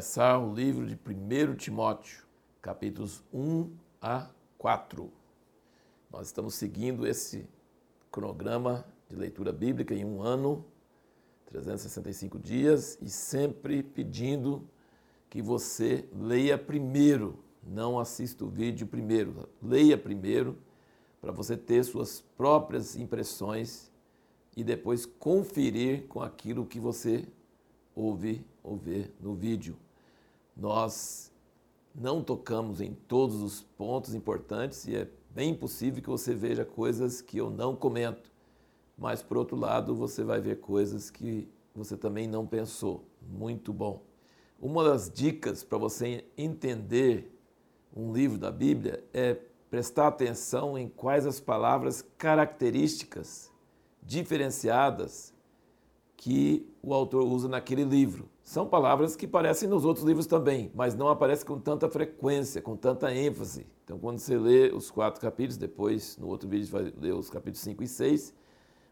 começar o livro de 1 Timóteo, capítulos 1 a 4. Nós estamos seguindo esse cronograma de leitura bíblica em um ano, 365 dias, e sempre pedindo que você leia primeiro, não assista o vídeo primeiro, leia primeiro, para você ter suas próprias impressões e depois conferir com aquilo que você ouve ou ver no vídeo. Nós não tocamos em todos os pontos importantes e é bem possível que você veja coisas que eu não comento, mas por outro lado você vai ver coisas que você também não pensou. Muito bom. Uma das dicas para você entender um livro da Bíblia é prestar atenção em quais as palavras características diferenciadas que o autor usa naquele livro. São palavras que aparecem nos outros livros também, mas não aparecem com tanta frequência, com tanta ênfase. Então, quando você lê os quatro capítulos, depois no outro vídeo vai ler os capítulos 5 e 6,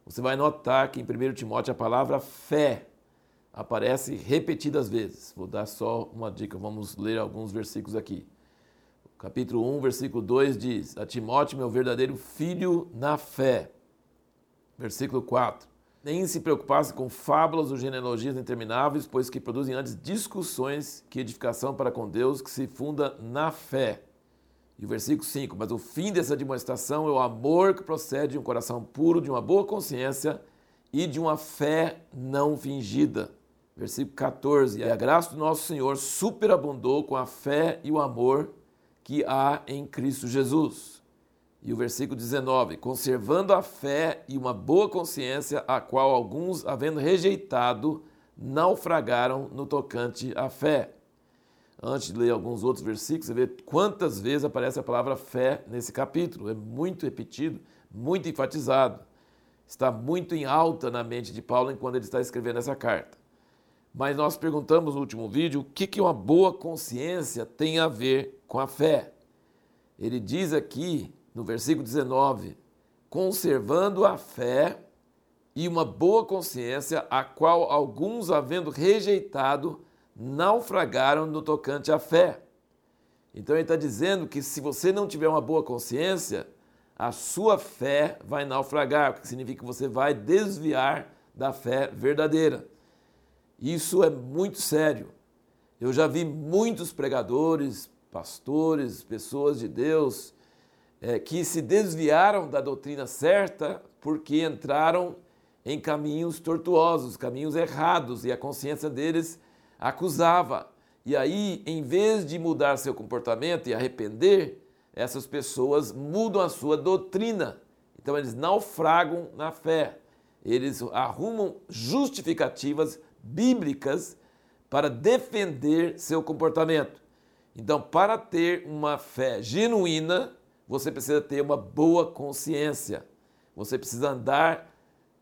você vai notar que em 1 Timóteo a palavra fé aparece repetidas vezes. Vou dar só uma dica, vamos ler alguns versículos aqui. capítulo 1, versículo 2 diz: A Timóteo, meu verdadeiro filho na fé. Versículo 4 nem se preocupasse com fábulas ou genealogias intermináveis, pois que produzem antes discussões que edificação para com Deus, que se funda na fé. E o versículo 5: Mas o fim dessa demonstração é o amor que procede de um coração puro, de uma boa consciência e de uma fé não fingida. Versículo 14: E a graça do nosso Senhor superabundou com a fé e o amor que há em Cristo Jesus. E o versículo 19: conservando a fé e uma boa consciência, a qual alguns, havendo rejeitado, naufragaram no tocante à fé. Antes de ler alguns outros versículos, você vê quantas vezes aparece a palavra fé nesse capítulo. É muito repetido, muito enfatizado. Está muito em alta na mente de Paulo enquanto ele está escrevendo essa carta. Mas nós perguntamos no último vídeo o que, que uma boa consciência tem a ver com a fé. Ele diz aqui no versículo 19, conservando a fé e uma boa consciência, a qual alguns, havendo rejeitado, naufragaram no tocante à fé. Então ele está dizendo que se você não tiver uma boa consciência, a sua fé vai naufragar, o que significa que você vai desviar da fé verdadeira. Isso é muito sério. Eu já vi muitos pregadores, pastores, pessoas de Deus é, que se desviaram da doutrina certa porque entraram em caminhos tortuosos, caminhos errados, e a consciência deles acusava. E aí, em vez de mudar seu comportamento e arrepender, essas pessoas mudam a sua doutrina. Então, eles naufragam na fé. Eles arrumam justificativas bíblicas para defender seu comportamento. Então, para ter uma fé genuína, você precisa ter uma boa consciência. Você precisa andar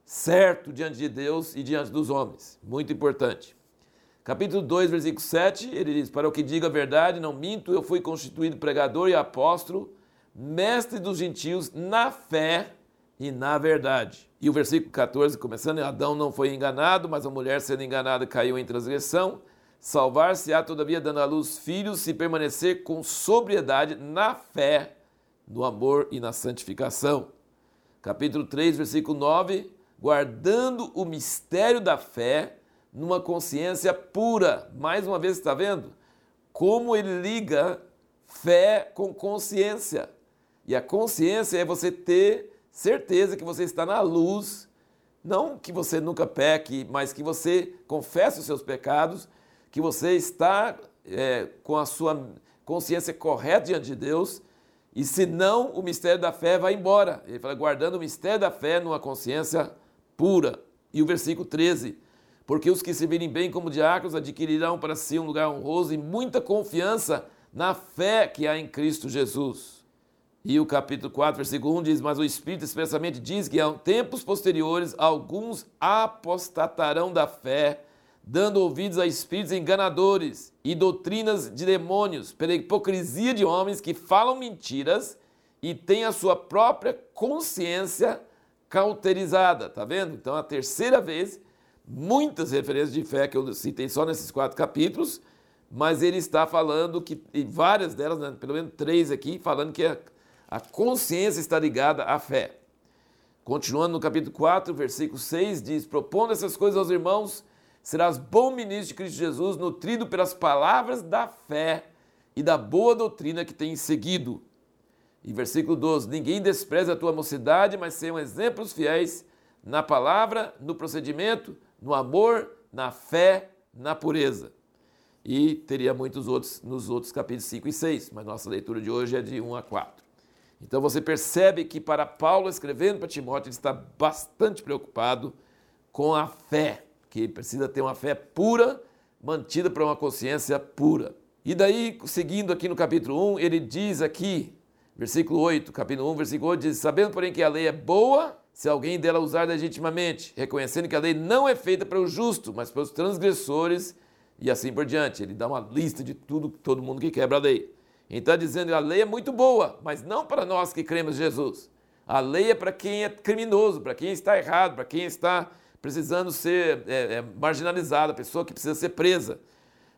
certo diante de Deus e diante dos homens. Muito importante. Capítulo 2, versículo 7, ele diz: Para o que diga a verdade, não minto, eu fui constituído pregador e apóstolo, mestre dos gentios na fé e na verdade. E o versículo 14, começando, Adão não foi enganado, mas a mulher sendo enganada caiu em transgressão. Salvar-se-á, todavia, dando à luz filhos, se permanecer com sobriedade na fé no amor e na santificação. Capítulo 3, versículo 9: guardando o mistério da fé numa consciência pura. Mais uma vez, está vendo? Como ele liga fé com consciência. E a consciência é você ter certeza que você está na luz, não que você nunca peque, mas que você confesse os seus pecados, que você está é, com a sua consciência correta diante de Deus e senão o mistério da fé vai embora. Ele fala, guardando o mistério da fé numa consciência pura. E o versículo 13: Porque os que se virem bem como diáconos adquirirão para si um lugar honroso e muita confiança na fé que há em Cristo Jesus. E o capítulo 4, versículo 1 diz: Mas o Espírito expressamente diz que, em tempos posteriores, alguns apostatarão da fé dando ouvidos a espíritos enganadores e doutrinas de demônios, pela hipocrisia de homens que falam mentiras e têm a sua própria consciência cauterizada. Tá vendo? Então, a terceira vez, muitas referências de fé que eu citei só nesses quatro capítulos, mas ele está falando que, e várias delas, né, pelo menos três aqui, falando que a, a consciência está ligada à fé. Continuando no capítulo 4, versículo 6, diz: Propondo essas coisas aos irmãos, serás bom ministro de Cristo Jesus, nutrido pelas palavras da fé e da boa doutrina que tens seguido. E versículo 12: Ninguém despreza a tua mocidade, mas sejam exemplos fiéis na palavra, no procedimento, no amor, na fé, na pureza. E teria muitos outros nos outros capítulos 5 e 6, mas nossa leitura de hoje é de 1 a 4. Então você percebe que para Paulo escrevendo para Timóteo, ele está bastante preocupado com a fé, que precisa ter uma fé pura, mantida para uma consciência pura. E daí, seguindo aqui no capítulo 1, ele diz aqui, versículo 8, capítulo 1, versículo 8, diz: Sabendo, porém, que a lei é boa, se alguém dela usar legitimamente, reconhecendo que a lei não é feita para o justo, mas para os transgressores, e assim por diante. Ele dá uma lista de tudo, todo mundo que quebra a lei. Então, dizendo que a lei é muito boa, mas não para nós que cremos em Jesus. A lei é para quem é criminoso, para quem está errado, para quem está precisando ser é, é, marginalizado, a pessoa que precisa ser presa.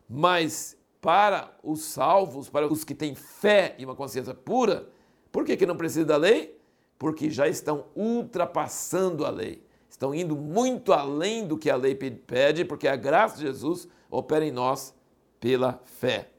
Mas para os salvos, para os que têm fé e uma consciência pura, por que, que não precisa da lei? Porque já estão ultrapassando a lei. Estão indo muito além do que a lei pede, porque a graça de Jesus opera em nós pela fé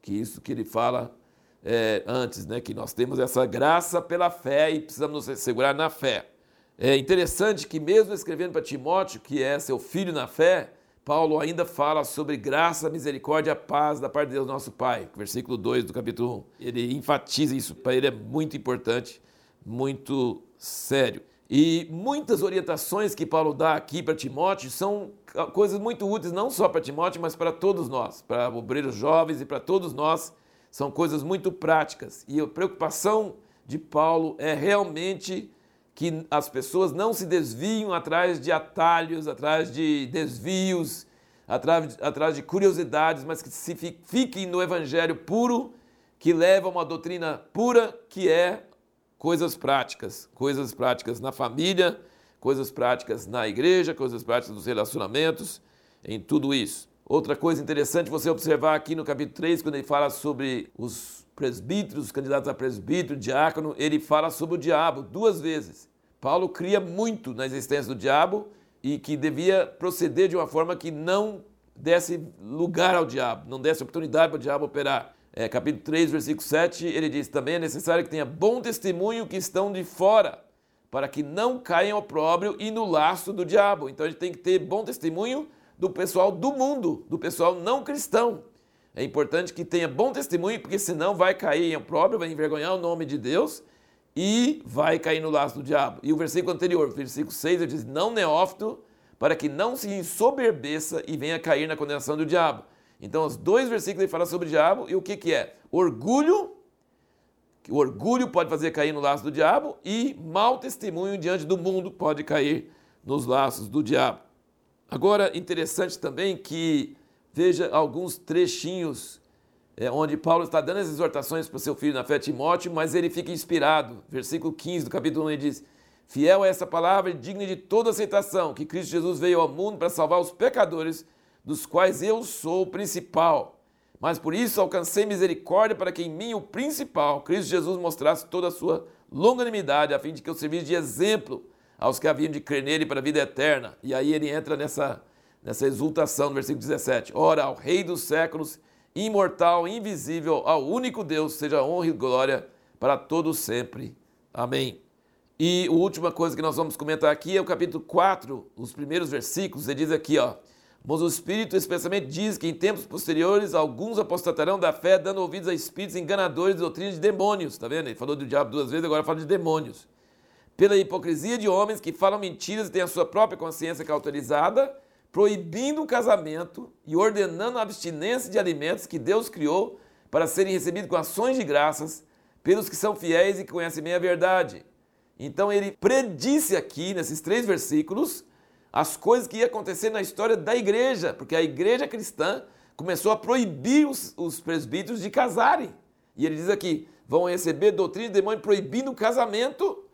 que isso que ele fala é, antes, né, que nós temos essa graça pela fé e precisamos nos segurar na fé. É interessante que mesmo escrevendo para Timóteo, que é seu filho na fé, Paulo ainda fala sobre graça, misericórdia, paz da parte de Deus nosso Pai, versículo 2 do capítulo 1. Ele enfatiza isso, para ele é muito importante, muito sério. E muitas orientações que Paulo dá aqui para Timóteo são coisas muito úteis, não só para Timóteo, mas para todos nós, para obreiros jovens e para todos nós. São coisas muito práticas. E a preocupação de Paulo é realmente que as pessoas não se desviem atrás de atalhos, atrás de desvios, atrás, atrás de curiosidades, mas que se fiquem no evangelho puro, que leva a uma doutrina pura, que é coisas práticas, coisas práticas na família, coisas práticas na igreja, coisas práticas nos relacionamentos, em tudo isso. Outra coisa interessante você observar aqui no capítulo 3, quando ele fala sobre os presbíteros, os candidatos a presbítero, diácono, ele fala sobre o diabo duas vezes. Paulo cria muito na existência do diabo e que devia proceder de uma forma que não desse lugar ao diabo, não desse oportunidade para o diabo operar é, capítulo 3, versículo 7, ele diz: Também é necessário que tenha bom testemunho que estão de fora, para que não caiam ao próprio e no laço do diabo. Então a gente tem que ter bom testemunho do pessoal do mundo, do pessoal não cristão. É importante que tenha bom testemunho, porque senão vai cair em opróbrio, vai envergonhar o nome de Deus e vai cair no laço do diabo. E o versículo anterior, versículo 6, ele diz: Não neófito, para que não se ensoberbeça e venha cair na condenação do diabo. Então, os dois versículos ele fala sobre o diabo e o que, que é? Orgulho, que o orgulho pode fazer cair no laço do diabo, e mau testemunho diante do mundo pode cair nos laços do diabo. Agora, interessante também que veja alguns trechinhos é, onde Paulo está dando as exortações para o seu filho na fé Timóteo, mas ele fica inspirado. Versículo 15 do capítulo 1 ele diz: Fiel é essa palavra e digna de toda aceitação, que Cristo Jesus veio ao mundo para salvar os pecadores dos quais eu sou o principal. Mas por isso alcancei misericórdia para que em mim o principal, Cristo Jesus, mostrasse toda a sua longanimidade, a fim de que eu servisse de exemplo aos que haviam de crer nele para a vida eterna. E aí ele entra nessa, nessa exultação no versículo 17. Ora, ao Rei dos séculos, imortal, invisível, ao único Deus, seja honra e glória para todos sempre. Amém. E a última coisa que nós vamos comentar aqui é o capítulo 4, os primeiros versículos. Ele diz aqui, ó. Mas o Espírito expressamente diz que em tempos posteriores alguns apostatarão da fé, dando ouvidos a espíritos enganadores de doutrina de demônios. Está vendo? Ele falou do diabo duas vezes, agora fala de demônios. Pela hipocrisia de homens que falam mentiras e têm a sua própria consciência cauterizada, proibindo o casamento e ordenando a abstinência de alimentos que Deus criou para serem recebidos com ações de graças pelos que são fiéis e que conhecem bem a verdade. Então ele predisse aqui, nesses três versículos, as coisas que iam acontecer na história da igreja, porque a igreja cristã começou a proibir os, os presbíteros de casarem. E ele diz aqui: vão receber doutrina de demônio proibindo o casamento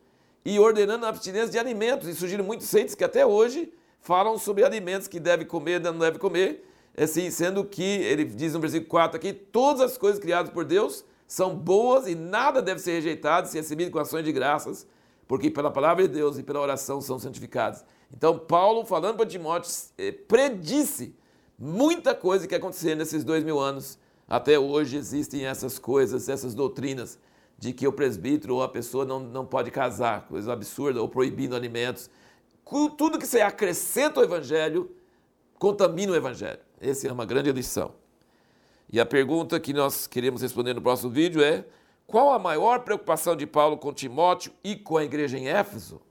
e ordenando a abstinência de alimentos. E surgiram muitos seitos que até hoje falam sobre alimentos que deve comer, não deve comer. assim, sendo que ele diz no versículo 4 aqui, todas as coisas criadas por Deus são boas e nada deve ser rejeitado se recebido com ações de graças, porque pela palavra de Deus e pela oração são santificados. Então, Paulo, falando para Timóteo, eh, predisse muita coisa que aconteceu nesses dois mil anos. Até hoje existem essas coisas, essas doutrinas de que o presbítero ou a pessoa não, não pode casar, coisa absurda, ou proibindo alimentos. Tudo que você acrescenta ao evangelho contamina o evangelho. Essa é uma grande lição. E a pergunta que nós queremos responder no próximo vídeo é: qual a maior preocupação de Paulo com Timóteo e com a igreja em Éfeso?